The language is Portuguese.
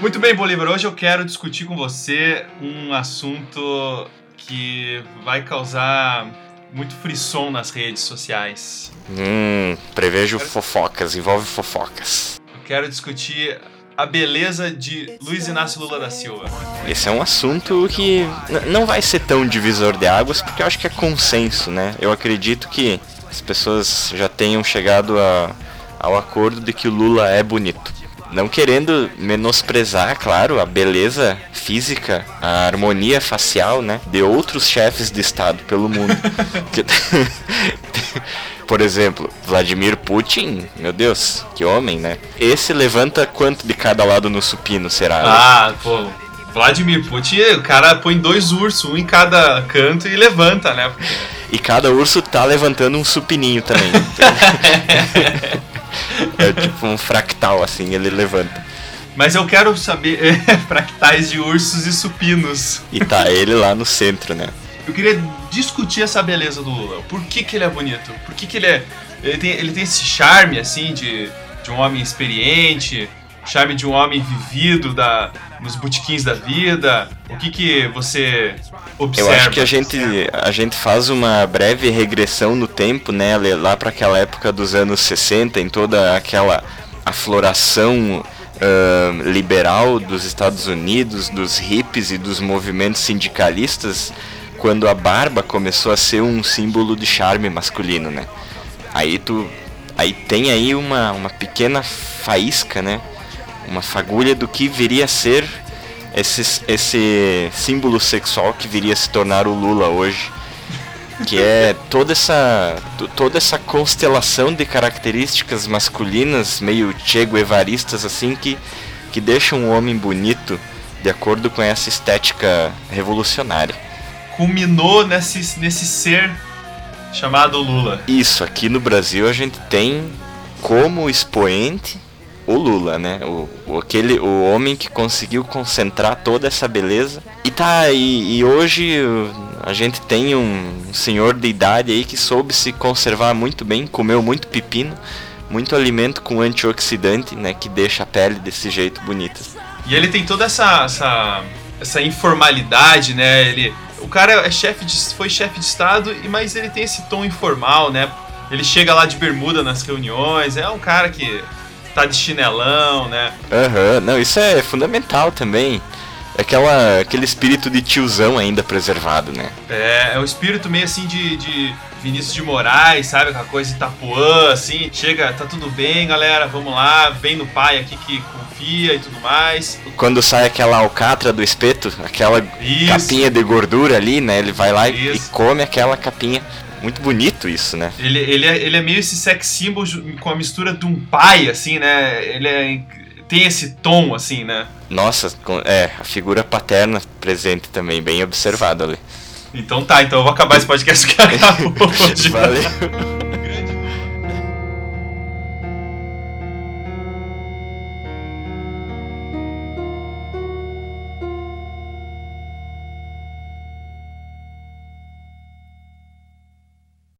Muito bem, Bolívar. Hoje eu quero discutir com você um assunto que vai causar muito frisson nas redes sociais. Hum, prevejo fofocas, envolve fofocas. Eu quero discutir a beleza de Luiz Inácio Lula da Silva. Esse é um assunto que não vai ser tão divisor de águas, porque eu acho que é consenso, né? Eu acredito que as pessoas já tenham chegado a, ao acordo de que o Lula é bonito. Não querendo menosprezar, claro, a beleza física, a harmonia facial, né, de outros chefes de Estado pelo mundo. Por exemplo, Vladimir Putin, meu Deus, que homem, né? Esse levanta quanto de cada lado no supino, será? Ah, pô, Vladimir Putin, o cara põe dois ursos, um em cada canto e levanta, né? E cada urso tá levantando um supininho também. é tipo um fractal, assim, ele levanta. Mas eu quero saber fractais de ursos e supinos. E tá ele lá no centro, né? Eu queria discutir essa beleza do Lula. Por que, que ele é bonito? Por que, que ele é. Ele tem, ele tem esse charme, assim, de, de um homem experiente, charme de um homem vivido da, nos botiquins da vida? O que, que você observa? Eu acho que a gente, a gente faz uma breve regressão no tempo, né? Lá para aquela época dos anos 60, em toda aquela afloração uh, liberal dos Estados Unidos, dos hippies e dos movimentos sindicalistas, quando a barba começou a ser um símbolo de charme masculino, né? Aí tu aí tem aí uma, uma pequena faísca, né? Uma fagulha do que viria a ser esse, esse símbolo sexual que viria a se tornar o Lula hoje. Que é toda essa, toda essa constelação de características masculinas, meio Che Guevaristas, assim, que, que deixam um homem bonito de acordo com essa estética revolucionária. Culminou nesse, nesse ser chamado Lula. Isso, aqui no Brasil a gente tem como expoente o Lula, né? O, o, aquele, o homem que conseguiu concentrar toda essa beleza. E tá, e, e hoje a gente tem um senhor de idade aí que soube se conservar muito bem, comeu muito pepino, muito alimento com antioxidante, né? Que deixa a pele desse jeito bonita. E ele tem toda essa, essa, essa informalidade, né? Ele, o cara é chefe de, foi chefe de estado, mas ele tem esse tom informal, né? Ele chega lá de bermuda nas reuniões, é um cara que tá de chinelão, né? Aham, uhum. não, isso é fundamental também. É aquela, aquele espírito de tiozão ainda preservado, né? É, é um espírito meio assim de, de Vinícius de Moraes, sabe? Aquela coisa de Itapuã, assim. Chega, tá tudo bem, galera, vamos lá. Vem no pai aqui que confia e tudo mais. Quando sai aquela alcatra do espeto, aquela Isso. capinha de gordura ali, né? Ele vai lá e, e come aquela capinha. Muito bonito isso, né? Ele, ele, é, ele é meio esse sex symbol com a mistura de um pai, assim, né? Ele é, tem esse tom, assim, né? Nossa, é, a figura paterna presente também, bem observado ali. Então tá, então eu vou acabar esse podcast que acabou hoje. Valeu.